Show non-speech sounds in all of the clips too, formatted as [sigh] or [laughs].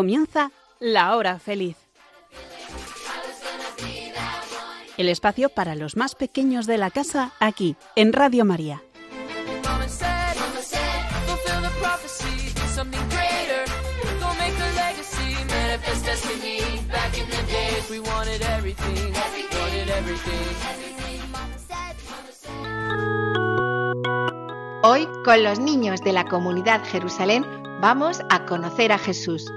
Comienza la hora feliz. El espacio para los más pequeños de la casa aquí, en Radio María. Hoy, con los niños de la comunidad Jerusalén, vamos a conocer a Jesús.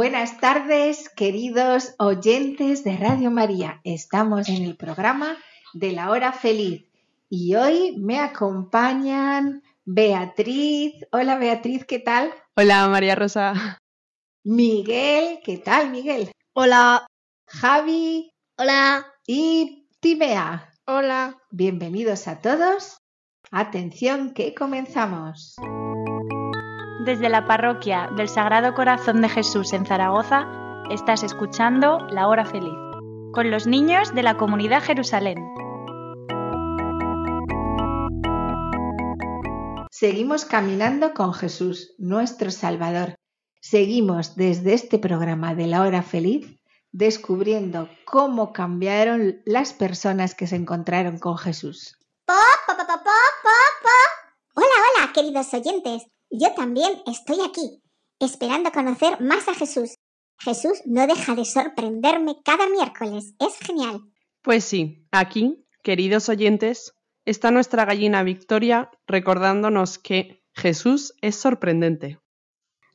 Buenas tardes, queridos oyentes de Radio María. Estamos en el programa de la hora feliz y hoy me acompañan Beatriz. Hola Beatriz, ¿qué tal? Hola María Rosa. Miguel, ¿qué tal Miguel? Hola. Javi. Hola. Y Timea. Hola. Bienvenidos a todos. Atención que comenzamos. Desde la parroquia del Sagrado Corazón de Jesús en Zaragoza, estás escuchando La Hora Feliz, con los niños de la comunidad Jerusalén. Seguimos caminando con Jesús, nuestro Salvador. Seguimos desde este programa de La Hora Feliz descubriendo cómo cambiaron las personas que se encontraron con Jesús. ¡Pa, pa, pa, pa, pa, Hola, hola, queridos oyentes. Yo también estoy aquí, esperando conocer más a Jesús. Jesús no deja de sorprenderme cada miércoles. Es genial. Pues sí, aquí, queridos oyentes, está nuestra gallina Victoria recordándonos que Jesús es sorprendente.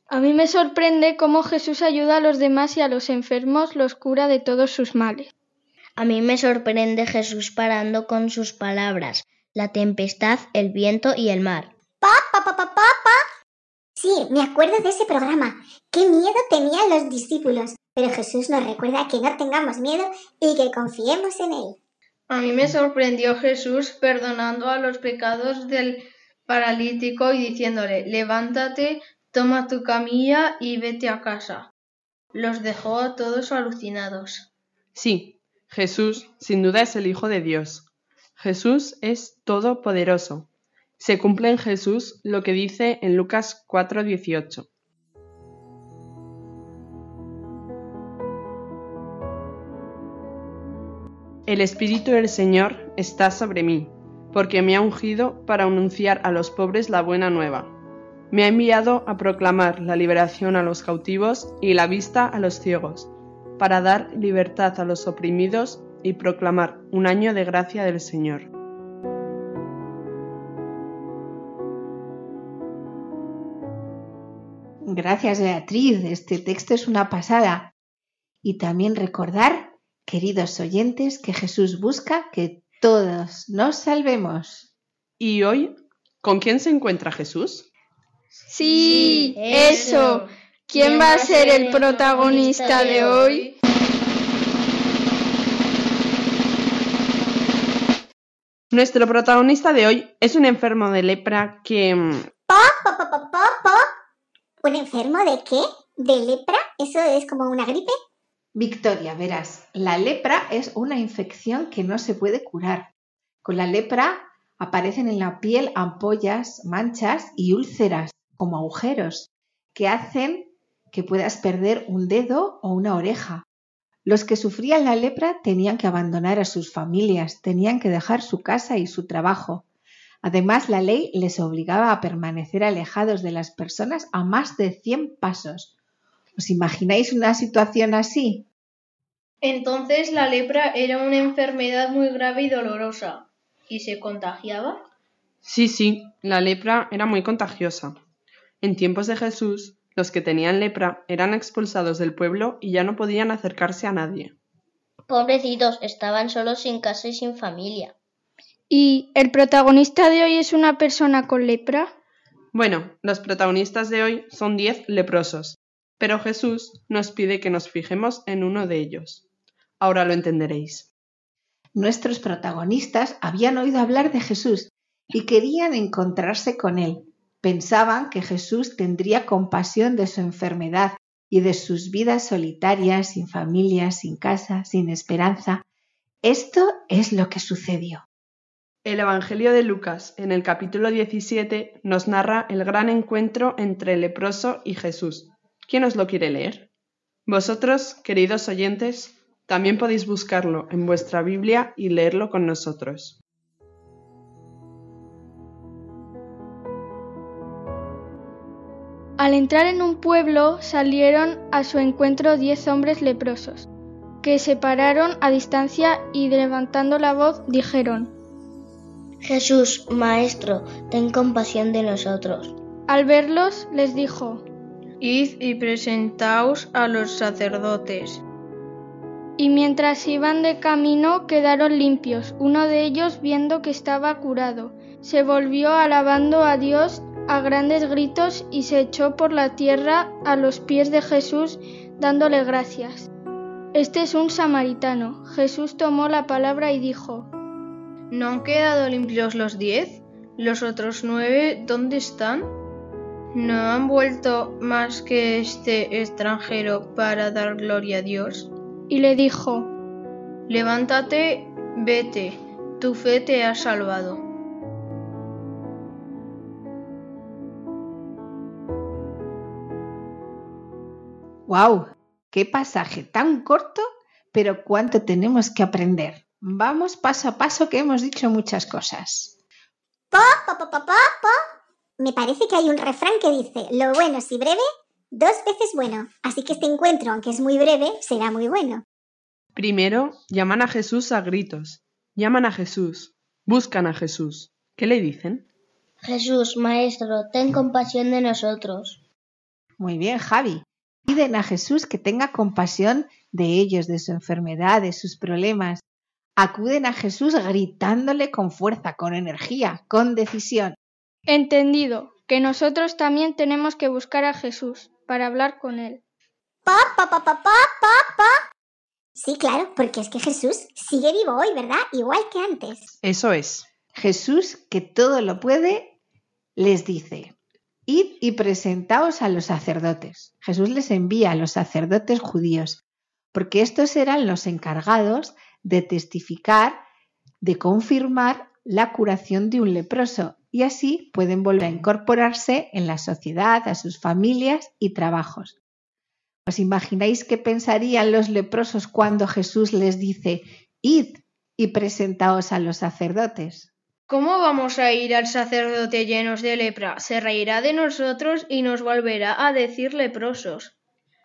A mí me sorprende cómo Jesús ayuda a los demás y a los enfermos los cura de todos sus males. A mí me sorprende Jesús parando con sus palabras la tempestad, el viento y el mar. Pa, pa, pa, pa, pa, Sí, me acuerdo de ese programa. Qué miedo tenían los discípulos. Pero Jesús nos recuerda que no tengamos miedo y que confiemos en Él. A mí me sorprendió Jesús perdonando a los pecados del paralítico y diciéndole, levántate, Toma tu camilla y vete a casa. Los dejó a todos alucinados. Sí, Jesús sin duda es el Hijo de Dios. Jesús es todopoderoso. Se cumple en Jesús lo que dice en Lucas 4:18. El Espíritu del Señor está sobre mí, porque me ha ungido para anunciar a los pobres la buena nueva me ha enviado a proclamar la liberación a los cautivos y la vista a los ciegos, para dar libertad a los oprimidos y proclamar un año de gracia del Señor. Gracias Beatriz, este texto es una pasada. Y también recordar, queridos oyentes, que Jesús busca que todos nos salvemos. ¿Y hoy con quién se encuentra Jesús? Sí, eso. ¿Quién va a ser el protagonista de hoy? Nuestro protagonista de hoy es un enfermo de lepra que... Mm, ¿Pa, pa, pa, pa, pa, ¿Un enfermo de qué? ¿De lepra? ¿Eso es como una gripe? Victoria, verás, la lepra es una infección que no se puede curar. Con la lepra aparecen en la piel ampollas, manchas y úlceras como agujeros que hacen que puedas perder un dedo o una oreja. Los que sufrían la lepra tenían que abandonar a sus familias, tenían que dejar su casa y su trabajo. Además, la ley les obligaba a permanecer alejados de las personas a más de 100 pasos. ¿Os imagináis una situación así? Entonces la lepra era una enfermedad muy grave y dolorosa. ¿Y se contagiaba? Sí, sí, la lepra era muy contagiosa. En tiempos de Jesús, los que tenían lepra eran expulsados del pueblo y ya no podían acercarse a nadie. Pobrecitos, estaban solos sin casa y sin familia. ¿Y el protagonista de hoy es una persona con lepra? Bueno, los protagonistas de hoy son diez leprosos, pero Jesús nos pide que nos fijemos en uno de ellos. Ahora lo entenderéis. Nuestros protagonistas habían oído hablar de Jesús y querían encontrarse con él, Pensaban que Jesús tendría compasión de su enfermedad y de sus vidas solitarias, sin familia, sin casa, sin esperanza. Esto es lo que sucedió. El Evangelio de Lucas, en el capítulo 17, nos narra el gran encuentro entre el leproso y Jesús. ¿Quién os lo quiere leer? Vosotros, queridos oyentes, también podéis buscarlo en vuestra Biblia y leerlo con nosotros. Al entrar en un pueblo salieron a su encuentro diez hombres leprosos, que se pararon a distancia y levantando la voz dijeron, Jesús, Maestro, ten compasión de nosotros. Al verlos les dijo, Id y presentaos a los sacerdotes. Y mientras iban de camino quedaron limpios. Uno de ellos, viendo que estaba curado, se volvió alabando a Dios a grandes gritos y se echó por la tierra a los pies de Jesús dándole gracias. Este es un samaritano. Jesús tomó la palabra y dijo, ¿No han quedado limpios los diez? ¿Los otros nueve dónde están? ¿No han vuelto más que este extranjero para dar gloria a Dios? Y le dijo, Levántate, vete, tu fe te ha salvado. ¡Wow! ¡Qué pasaje tan corto, pero cuánto tenemos que aprender! Vamos paso a paso que hemos dicho muchas cosas. Po, po, po, po, po, po. Me parece que hay un refrán que dice, lo bueno si breve, dos veces bueno. Así que este encuentro, aunque es muy breve, será muy bueno. Primero, llaman a Jesús a gritos. Llaman a Jesús. Buscan a Jesús. ¿Qué le dicen? Jesús, Maestro, ten compasión de nosotros. Muy bien, Javi. Piden a Jesús que tenga compasión de ellos, de su enfermedad, de sus problemas. Acuden a Jesús gritándole con fuerza, con energía, con decisión. entendido, que nosotros también tenemos que buscar a Jesús para hablar con Él. Pa, pa, pa, pa, pa, pa, pa. Sí, claro, porque es que Jesús sigue vivo hoy, ¿verdad? Igual que antes. Eso es. Jesús, que todo lo puede, les dice, id y presentaos a los sacerdotes. Jesús les envía a los sacerdotes judíos, porque estos eran los encargados de testificar, de confirmar la curación de un leproso y así pueden volver a incorporarse en la sociedad, a sus familias y trabajos. ¿Os imagináis qué pensarían los leprosos cuando Jesús les dice, id y presentaos a los sacerdotes? ¿Cómo vamos a ir al sacerdote llenos de lepra? Se reirá de nosotros y nos volverá a decir leprosos.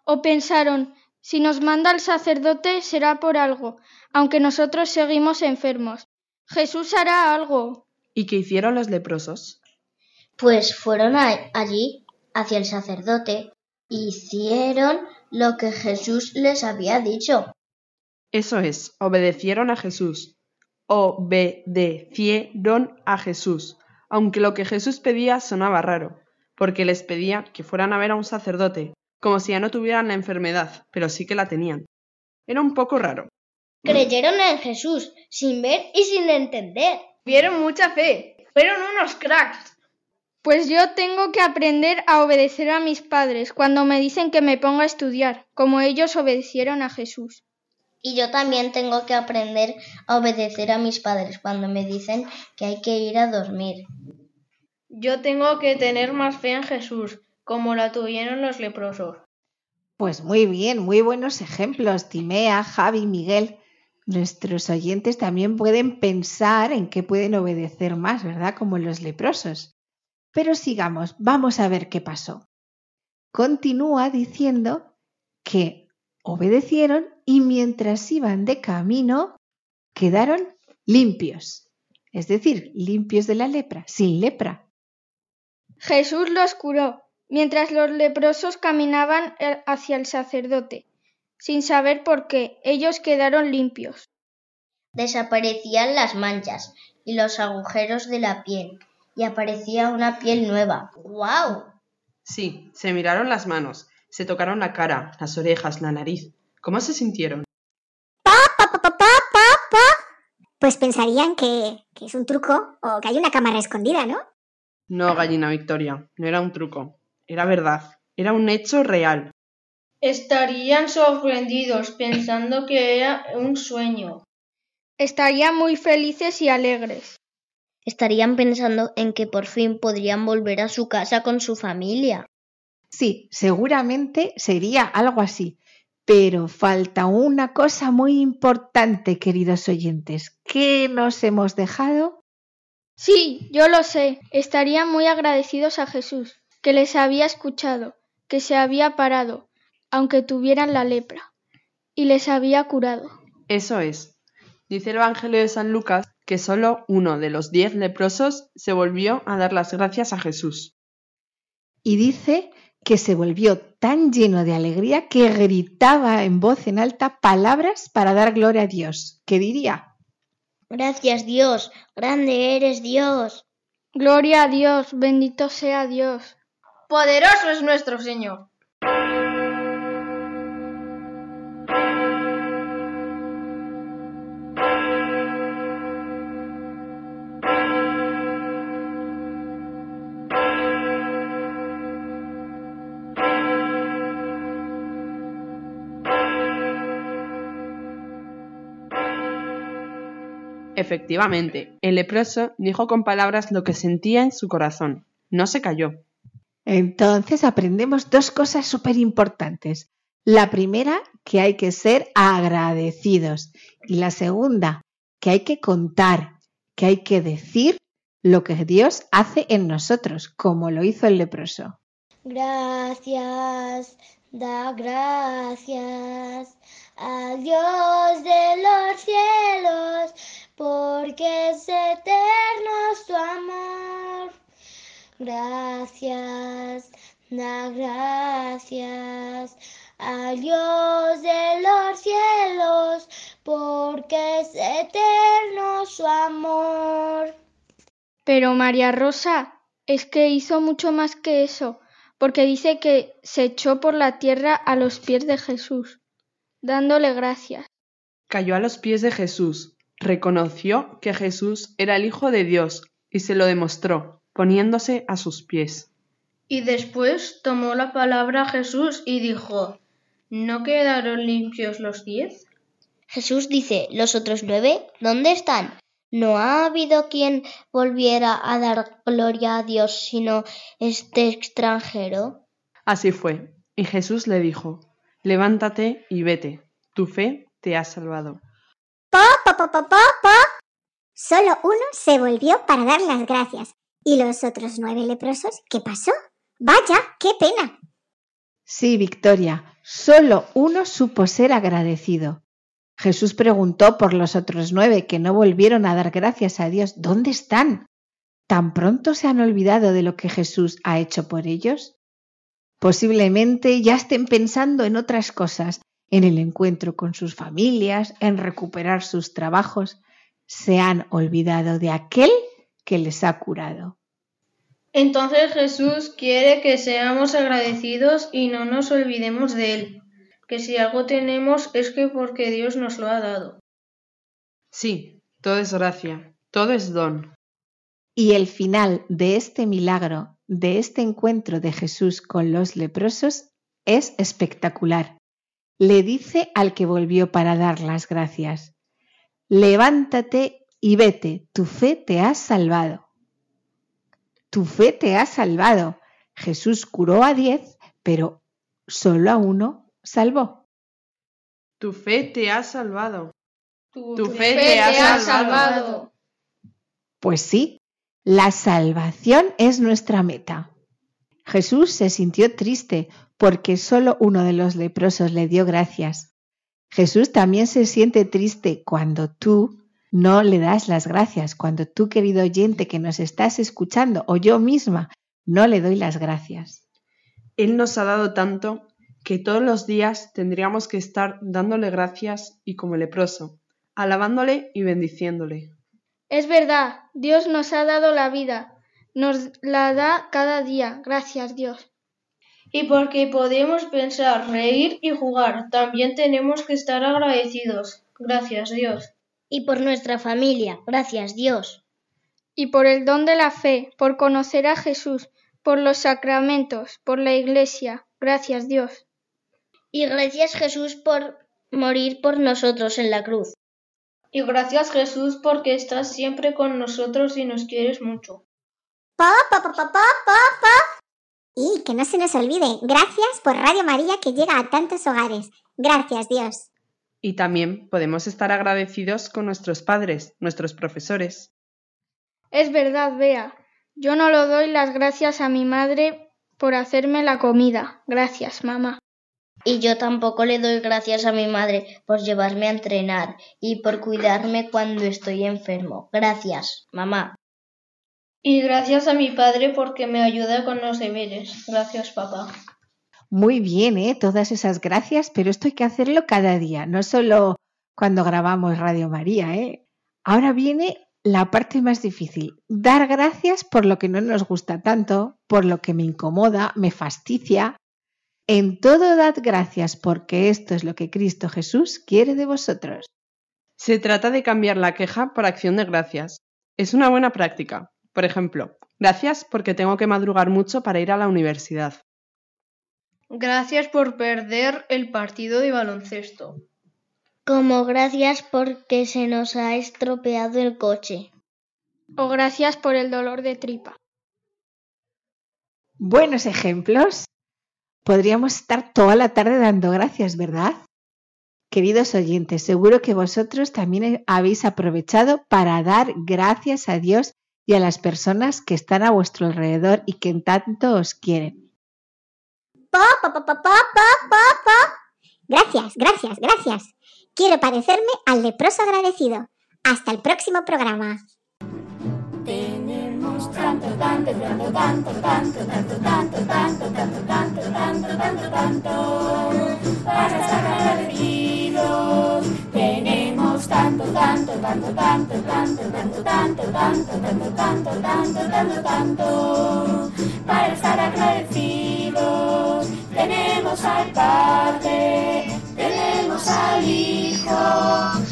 O pensaron, si nos manda el sacerdote será por algo, aunque nosotros seguimos enfermos. Jesús hará algo. ¿Y qué hicieron los leprosos? Pues fueron a- allí hacia el sacerdote y hicieron lo que Jesús les había dicho. Eso es, obedecieron a Jesús. Obedecieron a Jesús, aunque lo que Jesús pedía sonaba raro, porque les pedía que fueran a ver a un sacerdote, como si ya no tuvieran la enfermedad, pero sí que la tenían. Era un poco raro. Creyeron en Jesús sin ver y sin entender. Vieron mucha fe. Fueron unos cracks. Pues yo tengo que aprender a obedecer a mis padres cuando me dicen que me ponga a estudiar, como ellos obedecieron a Jesús. Y yo también tengo que aprender a obedecer a mis padres cuando me dicen que hay que ir a dormir. Yo tengo que tener más fe en Jesús, como la tuvieron los leprosos. Pues muy bien, muy buenos ejemplos, Timea, Javi, Miguel. Nuestros oyentes también pueden pensar en qué pueden obedecer más, ¿verdad? Como los leprosos. Pero sigamos, vamos a ver qué pasó. Continúa diciendo que obedecieron y mientras iban de camino quedaron limpios, es decir, limpios de la lepra, sin lepra. Jesús los curó, mientras los leprosos caminaban eh, hacia el sacerdote. Sin saber por qué, ellos quedaron limpios. Desaparecían las manchas y los agujeros de la piel y aparecía una piel nueva. ¡Guau! Sí, se miraron las manos, se tocaron la cara, las orejas, la nariz. ¿Cómo se sintieron? Pa, pa, pa, pa, pa, pa, pa. Pues pensarían que, que es un truco o que hay una cámara escondida, ¿no? No, gallina Victoria, no era un truco, era verdad, era un hecho real. Estarían sorprendidos pensando que era un sueño. Estarían muy felices y alegres. estarían pensando en que por fin podrían volver a su casa con su familia. Sí, seguramente sería algo así. Pero falta una cosa muy importante, queridos oyentes. ¿Qué nos hemos dejado? Sí, yo lo sé. Estarían muy agradecidos a Jesús, que les había escuchado, que se había parado, aunque tuvieran la lepra, y les había curado. Eso es. Dice el Evangelio de San Lucas que solo uno de los diez leprosos se volvió a dar las gracias a Jesús. Y dice que se volvió tan lleno de alegría que gritaba en voz en alta palabras para dar gloria a Dios. ¿Qué diría? Gracias Dios, grande eres Dios. Gloria a Dios, bendito sea Dios. Poderoso es nuestro Señor. Efectivamente, el leproso dijo con palabras lo que sentía en su corazón. No se cayó. Entonces aprendemos dos cosas súper importantes. La primera, que hay que ser agradecidos. Y la segunda, que hay que contar, que hay que decir lo que Dios hace en nosotros, como lo hizo el leproso. Gracias, da gracias al Dios de los cielos, porque es eterno su amor. Gracias, da gracias al Dios de los cielos, porque es eterno su amor. Pero María Rosa es que hizo mucho más que eso, porque dice que se echó por la tierra a los pies de Jesús, dándole gracias. Cayó a los pies de Jesús, reconoció que Jesús era el Hijo de Dios y se lo demostró, poniéndose a sus pies. Y después tomó la palabra Jesús y dijo, ¿no quedaron limpios los diez? Jesús dice, ¿los otros nueve? ¿Dónde están? No ha habido quien volviera a dar gloria a Dios sino este extranjero. Así fue. Y Jesús le dijo, levántate y vete, tu fe te ha salvado. Po, po, po, po. Solo uno se volvió para dar las gracias. ¿Y los otros nueve leprosos? ¿Qué pasó? Vaya, qué pena. Sí, Victoria, solo uno supo ser agradecido. Jesús preguntó por los otros nueve que no volvieron a dar gracias a Dios. ¿Dónde están? ¿Tan pronto se han olvidado de lo que Jesús ha hecho por ellos? Posiblemente ya estén pensando en otras cosas, en el encuentro con sus familias, en recuperar sus trabajos. Se han olvidado de aquel que les ha curado. Entonces Jesús quiere que seamos agradecidos y no nos olvidemos de Él, que si algo tenemos es que porque Dios nos lo ha dado. Sí, todo es gracia, todo es don. Y el final de este milagro, de este encuentro de Jesús con los leprosos, es espectacular. Le dice al que volvió para dar las gracias, levántate y vete, tu fe te ha salvado. Tu fe te ha salvado. Jesús curó a diez, pero solo a uno salvó. Tu fe te ha salvado. Tu, Tu fe te ha salvado. Pues sí, la salvación es nuestra meta. Jesús se sintió triste porque solo uno de los leprosos le dio gracias. Jesús también se siente triste cuando tú no le das las gracias, cuando tú, querido oyente que nos estás escuchando, o yo misma, no le doy las gracias. Él nos ha dado tanto que todos los días tendríamos que estar dándole gracias y como leproso, alabándole y bendiciéndole. Es verdad, Dios nos ha dado la vida, nos la da cada día, gracias Dios. Y porque podemos pensar, reír y jugar, también tenemos que estar agradecidos. Gracias Dios. Y por nuestra familia, gracias Dios. Y por el don de la fe, por conocer a Jesús, por los sacramentos, por la Iglesia, gracias Dios. Y gracias Jesús por morir por nosotros en la cruz. Y gracias Jesús porque estás siempre con nosotros y nos quieres mucho. Pa, pa, pa, pa, pa, pa, pa. Y que no se nos olvide, gracias por Radio María que llega a tantos hogares. Gracias Dios. Y también podemos estar agradecidos con nuestros padres, nuestros profesores. Es verdad, Bea. Yo no lo doy las gracias a mi madre por hacerme la comida. Gracias, mamá. Y yo tampoco le doy gracias a mi madre por llevarme a entrenar y por cuidarme cuando estoy enfermo. Gracias, mamá. Y gracias a mi padre porque me ayuda con los deberes. Gracias, papá. Muy bien, ¿eh? Todas esas gracias, pero esto hay que hacerlo cada día, no solo cuando grabamos Radio María, ¿eh? Ahora viene la parte más difícil, dar gracias por lo que no nos gusta tanto, por lo que me incomoda, me fastidia. En todo dad gracias porque esto es lo que Cristo Jesús quiere de vosotros. Se trata de cambiar la queja por acción de gracias. Es una buena práctica. Por ejemplo, gracias porque tengo que madrugar mucho para ir a la universidad. Gracias por perder el partido de baloncesto. Como gracias porque se nos ha estropeado el coche. O gracias por el dolor de tripa. Buenos ejemplos. Podríamos estar toda la tarde dando gracias, ¿verdad? Queridos oyentes, seguro que vosotros también habéis aprovechado para dar gracias a Dios y a las personas que están a vuestro alrededor y que en tanto os quieren. Pa, pa, pa, pa, pa, pa. Gracias, gracias, gracias. Quiero parecerme al leproso agradecido. Hasta el próximo programa. Tenemos tanto, tanto, tanto, tanto, tanto, tanto, tanto, tanto, tanto, tanto, tanto, tanto, tanto. Tanto, tanto, tanto, tanto, tanto, tanto, tanto, tanto, tanto, tanto, tanto, tanto, tanto, para estar agradecidos. Tenemos al Padre, tenemos al Hijo,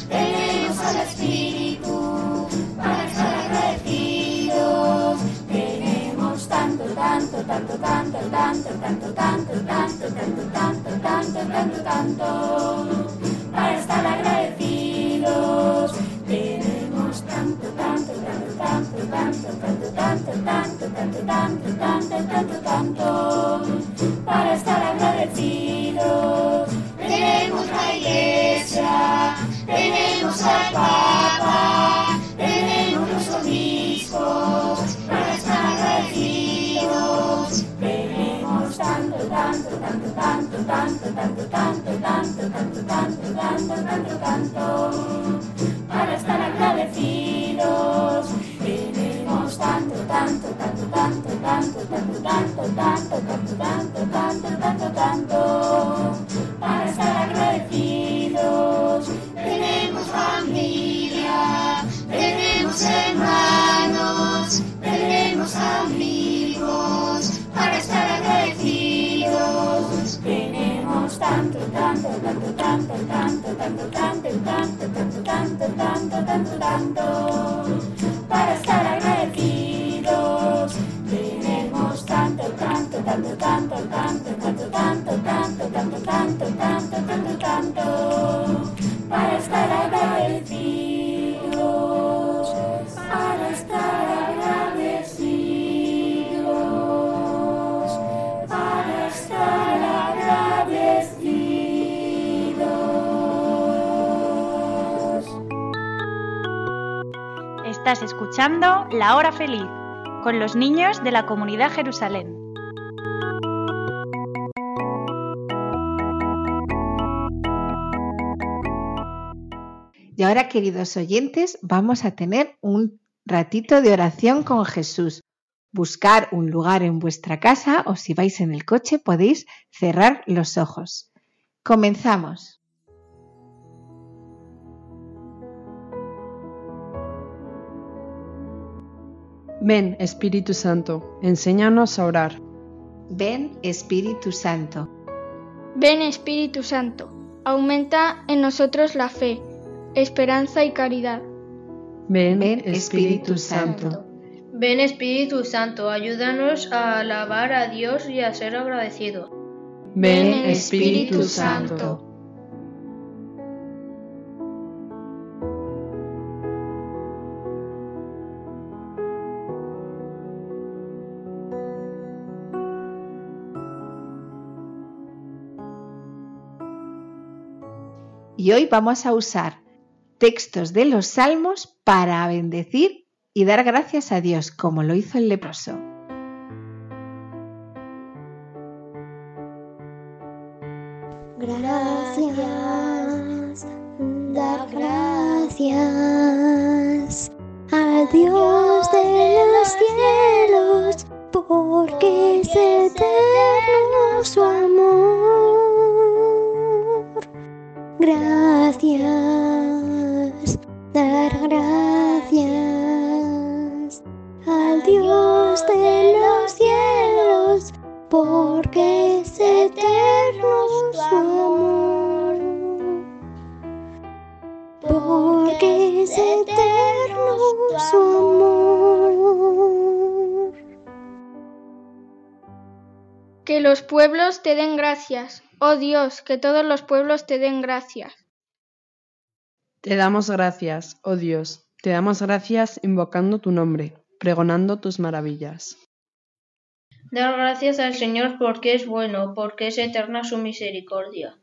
tenemos al Espíritu, para estar agradecidos. Tenemos tanto, tanto, tanto, tanto, tanto, tanto, tanto, tanto, tanto, tanto, tanto, tanto, tanto, para tanto, tanto, tanto, tanto, tanto, tanto, tanto, tanto, tanto, para estar agradecidos. Tenemos la iglesia, tenemos al Papa, tenemos los obispos, para estar agradecidos. Tenemos tanto, tanto, tanto, tanto, tanto, tanto, tanto, tanto, tanto, tanto, tanto, tanto, tanto, para estar agradecidos. Tanto, tanto, tanto, tanto, tanto, tanto, tanto, tanto, tanto, tanto, tanto, tanto, tanto, para estar agradecidos. Tenemos familia, tenemos hermanos, tenemos amigos, para estar agradecidos. Tenemos tanto, tanto, tanto, tanto, tanto, tanto, tanto, tanto, tanto, tanto, tanto, tanto, tanto, tanto, tanto, tanto, tanto, tanto, tanto, tanto, para estar agradecidos, para estar agradecidos, para estar agradecidos. Estás escuchando La Hora Feliz con los niños de la comunidad Jerusalén. Y ahora, queridos oyentes, vamos a tener un ratito de oración con Jesús. Buscar un lugar en vuestra casa o si vais en el coche podéis cerrar los ojos. Comenzamos. Ven, Espíritu Santo, enséñanos a orar. Ven, Espíritu Santo. Ven Espíritu Santo, aumenta en nosotros la fe, esperanza y caridad. Ven, Espíritu, Santo. Santo. Ven Espíritu Santo, ayúdanos a alabar a Dios y a ser agradecidos. Ven Espíritu Santo. Y hoy vamos a usar textos de los salmos para bendecir y dar gracias a Dios, como lo hizo el leproso. Gracias, dar gracias al Dios de los cielos, porque es eterno su amor. Gracias, dar gracias al Dios de los cielos, porque es eterno su amor. Porque es eterno su amor. Que los pueblos te den gracias. Oh Dios, que todos los pueblos te den gracias. Te damos gracias, oh Dios, te damos gracias invocando tu nombre, pregonando tus maravillas. Dar gracias al Señor porque es bueno, porque es eterna su misericordia.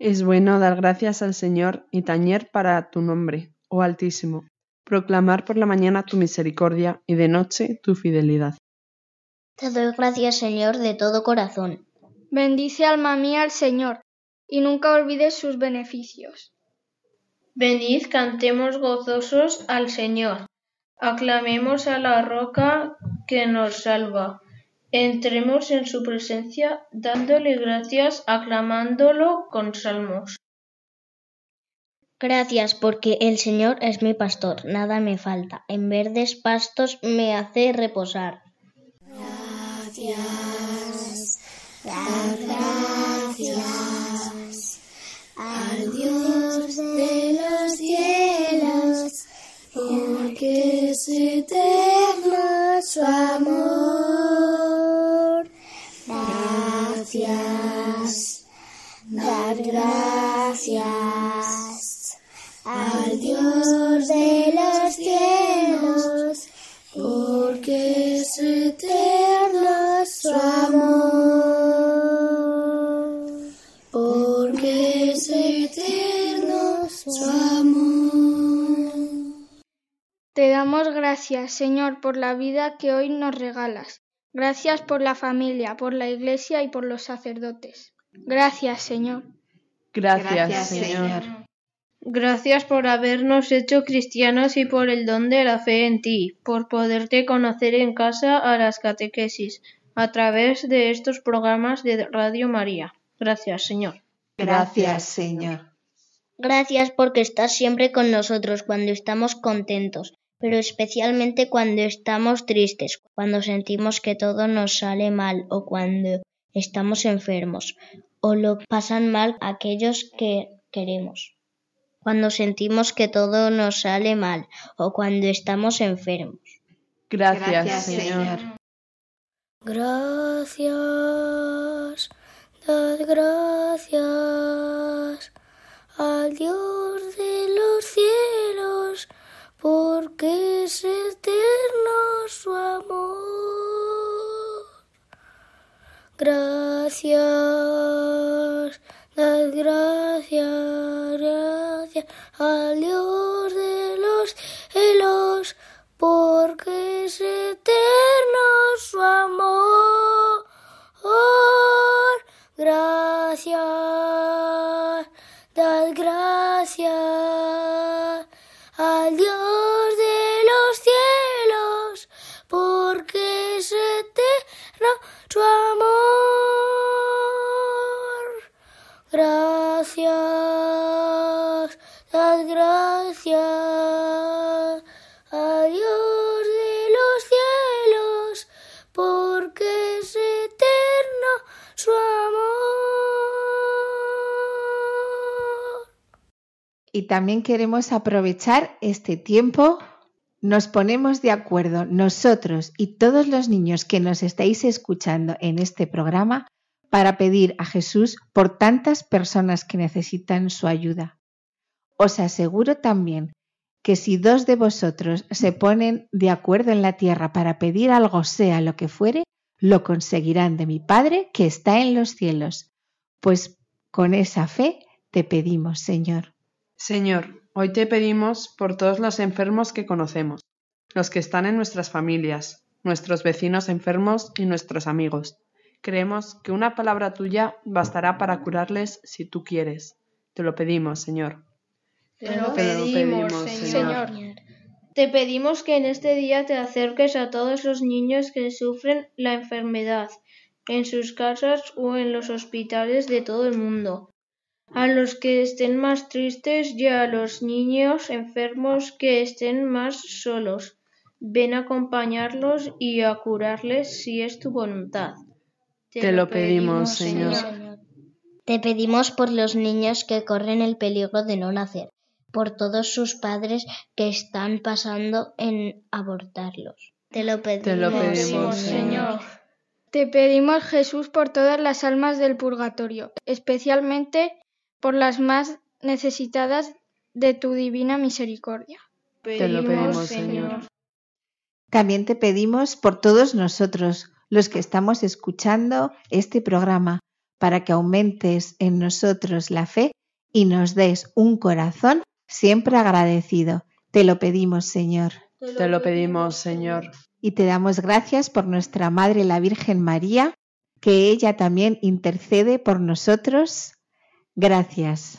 Es bueno dar gracias al Señor y tañer para tu nombre, oh Altísimo, proclamar por la mañana tu misericordia y de noche tu fidelidad. Te doy gracias, Señor, de todo corazón. Bendice alma mía al Señor, y nunca olvides sus beneficios. Venid, cantemos gozosos al Señor. Aclamemos a la roca que nos salva. Entremos en su presencia dándole gracias, aclamándolo con salmos. Gracias porque el Señor es mi pastor, nada me falta. En verdes pastos me hace reposar. Gracias, gracias porque es eterno su amor. Gracias, dar gracias al Dios de los cielos, porque es eterno su amor. Damos gracias, Señor, por la vida que hoy nos regalas. Gracias por la familia, por la iglesia y por los sacerdotes. Gracias, Señor. Gracias, Gracias, Señor. Señor. Gracias por habernos hecho cristianos y por el don de la fe en ti, por poderte conocer en casa a las catequesis a través de estos programas de Radio María. Gracias, Señor. Gracias, Señor. Gracias porque estás siempre con nosotros cuando estamos contentos, pero especialmente cuando estamos tristes, cuando sentimos que todo nos sale mal o cuando estamos enfermos o lo pasan mal aquellos que queremos. Cuando sentimos que todo nos sale mal o cuando estamos enfermos. Gracias, Gracias, Señor. Gracias, dad gracias al Dios porque es eterno su amor. Gracias, dad gracias, gracias al Dios de los cielos, porque es eterno su amor. Gracias, dad gracias al Dios su amor. Gracias, dad gracias a Dios de los cielos, porque es eterno su amor. Y también queremos aprovechar este tiempo. Nos ponemos de acuerdo nosotros y todos los niños que nos estáis escuchando en este programa para pedir a Jesús por tantas personas que necesitan su ayuda. Os aseguro también que si dos de vosotros se ponen de acuerdo en la tierra para pedir algo sea lo que fuere, lo conseguirán de mi Padre que está en los cielos, pues con esa fe te pedimos, Señor. Señor, hoy te pedimos por todos los enfermos que conocemos, los que están en nuestras familias, nuestros vecinos enfermos y nuestros amigos. Creemos que una palabra tuya bastará para curarles si tú quieres. Te lo pedimos, Señor. Te lo pedimos. Señor. Te pedimos que en este día te acerques a todos los niños que sufren la enfermedad, en sus casas o en los hospitales de todo el mundo, a los que estén más tristes y a los niños enfermos que estén más solos. Ven a acompañarlos y a curarles si es tu voluntad. Te lo pedimos, Señor. Te pedimos por los niños que corren el peligro de no nacer, por todos sus padres que están pasando en abortarlos. Te lo pedimos, Te lo pedimos, Señor. Te pedimos, Jesús, por todas las almas del purgatorio, especialmente por las más necesitadas de tu divina misericordia. Te lo pedimos, Señor. También te pedimos por todos nosotros, los que estamos escuchando este programa, para que aumentes en nosotros la fe y nos des un corazón siempre agradecido. Te lo pedimos, Señor. Te lo pedimos, Señor. Y te damos gracias por nuestra Madre la Virgen María, que ella también intercede por nosotros. Gracias.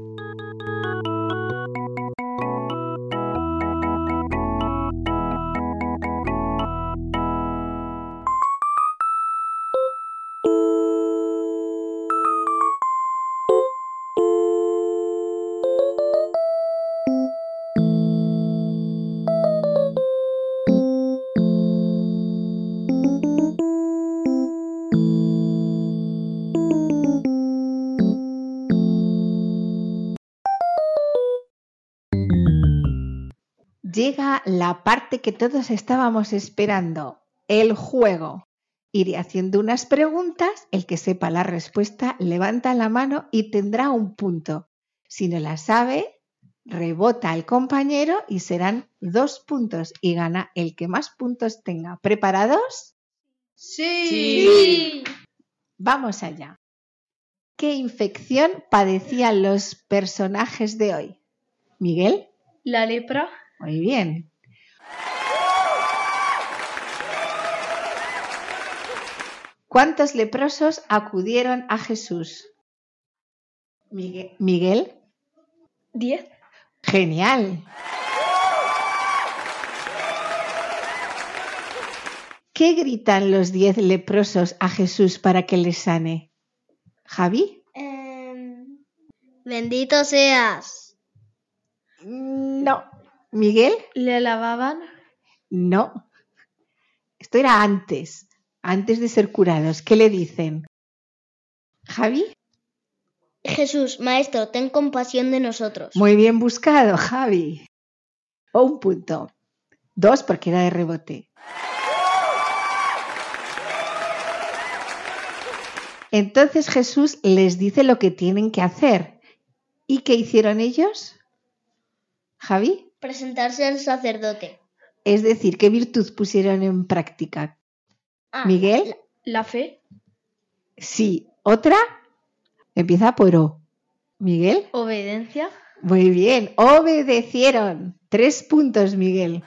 Llega la parte que todos estábamos esperando, el juego. Iré haciendo unas preguntas, el que sepa la respuesta levanta la mano y tendrá un punto. Si no la sabe, rebota al compañero y serán dos puntos y gana el que más puntos tenga. ¿Preparados? Sí. Vamos allá. ¿Qué infección padecían los personajes de hoy? Miguel, La lepra. muy bien. ¿Cuántos leprosos acudieron a Jesús? Miguel. Diez. Genial. ¿Qué gritan los diez leprosos a Jesús para que les sane? ¿Javi? Em, Bendito seas. No. ¿Miguel? ¿Le lavaban? No. Esto era antes, antes de ser curados. ¿Qué le dicen? ¿Javi? Jesús, Maestro, ten compasión de nosotros. Muy bien buscado, Javi. O un punto. Dos porque era de rebote. Entonces Jesús les dice lo que tienen que hacer. ¿Y qué hicieron ellos? Javi. Presentarse al sacerdote. Es decir, ¿qué virtud pusieron en práctica? Ah, Miguel. La fe. Sí. ¿Otra? Empieza por O. Miguel. Obediencia. Muy bien. Obedecieron. Tres puntos, Miguel.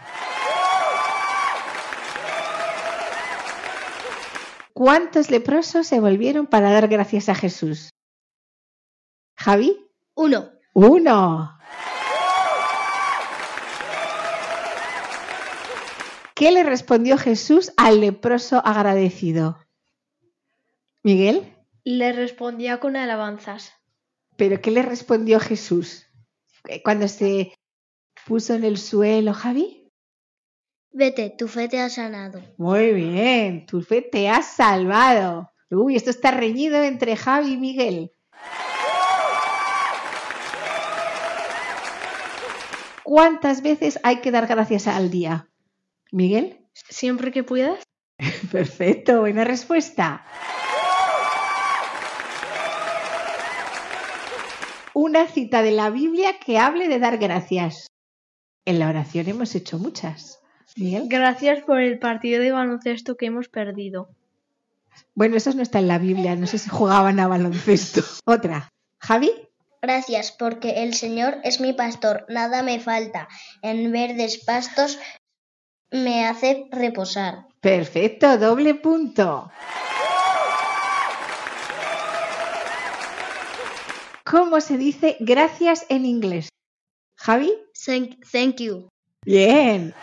¿Cuántos leprosos se volvieron para dar gracias a Jesús? Javi. Uno. Uno. ¿Qué le respondió Jesús al leproso agradecido? Miguel. Le respondía con alabanzas. ¿Pero qué le respondió Jesús? Cuando se puso en el suelo, Javi. Vete, tu fe te ha sanado. Muy bien, tu fe te ha salvado. Uy, esto está reñido entre Javi y Miguel. ¿Cuántas veces hay que dar gracias al día? Miguel. Siempre que puedas. [laughs] Perfecto, buena respuesta. Una cita de la Biblia que hable de dar gracias. En la oración hemos hecho muchas. Miguel. Gracias por el partido de baloncesto que hemos perdido. Bueno, eso no está en la Biblia, no sé si jugaban a baloncesto. [laughs] Otra. Javi. Gracias, porque el Señor es mi pastor, nada me falta. En verdes pastos me hace reposar. Perfecto, doble punto. ¿Cómo se dice gracias en inglés? Javi. Thank, thank you. Bien.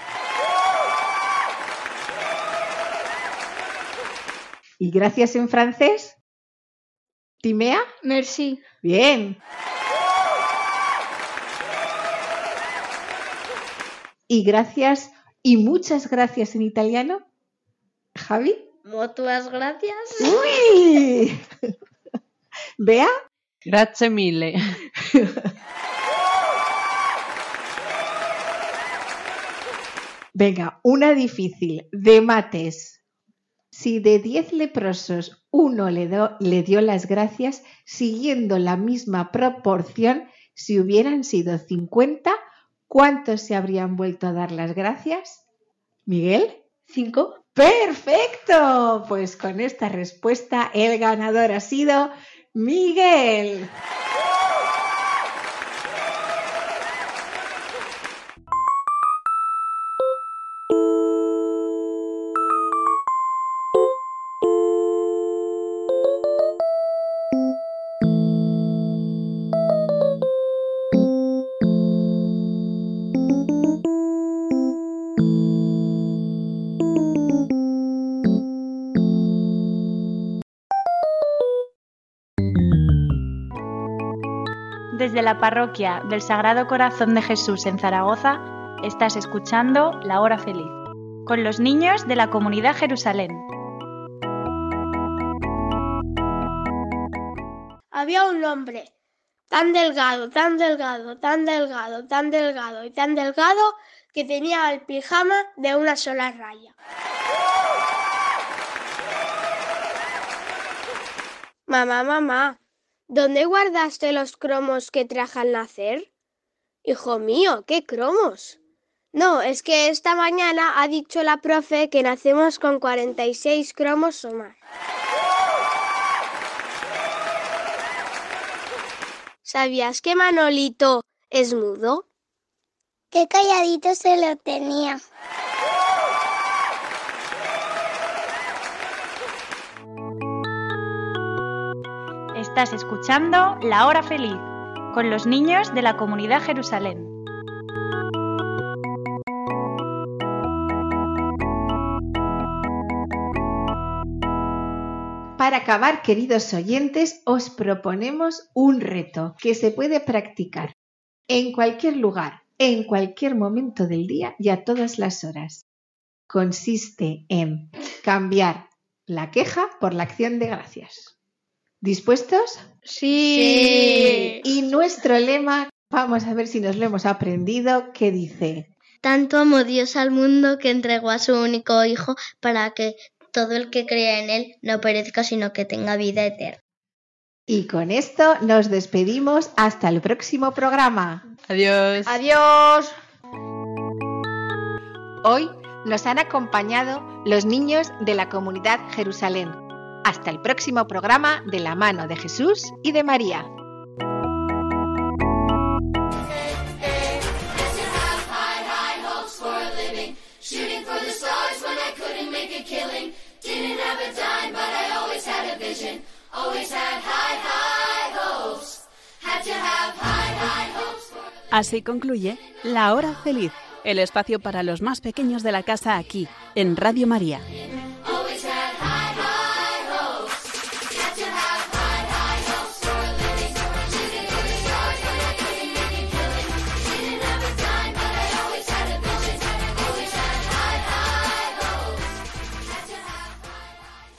¿Y gracias en francés? ¿Timea? Merci. Bien. ¿Y gracias y muchas gracias en italiano? Javi. Muchas gracias. Uy. [laughs] Bea. Grazie mille. Venga, una difícil, de mates. Si de 10 leprosos uno le, do- le dio las gracias, siguiendo la misma proporción, si hubieran sido 50, ¿cuántos se habrían vuelto a dar las gracias? Miguel. ¿Cinco? Perfecto. Pues con esta respuesta el ganador ha sido Miguel. La parroquia del Sagrado Corazón de Jesús en Zaragoza, estás escuchando La Hora Feliz, con los niños de la comunidad Jerusalén. Había un hombre tan delgado, tan delgado, tan delgado, tan delgado y tan delgado que tenía el pijama de una sola raya. Mamá, mamá, ¿dónde guardaste los cromos que traje al nacer? Hijo mío, ¿qué cromos? No, es que esta mañana ha dicho la profe que nacemos con 46 cromos o más. ¿Sabías que Manolito es mudo? Qué calladito se lo tenía. Estás escuchando La Hora Feliz con los niños de la comunidad Jerusalén. Para acabar, queridos oyentes, os proponemos un reto que se puede practicar en cualquier lugar, en cualquier momento del día y a todas las horas. Consiste en cambiar la queja por la acción de gracias. ¿Dispuestos? Sí. Y nuestro lema, vamos a ver si nos lo hemos aprendido, que dice, Tanto amó Dios al mundo que entregó a su único Hijo para que todo el que crea en Él no perezca, sino que tenga vida eterna. y con esto nos despedimos hasta el próximo programa. Adiós. Adiós. Hoy nos han acompañado los niños de la comunidad Jerusalén. Hasta el próximo programa de la mano de Jesús y de María. Así concluye La Hora Feliz, el espacio para los más pequeños de la casa aquí, en Radio María.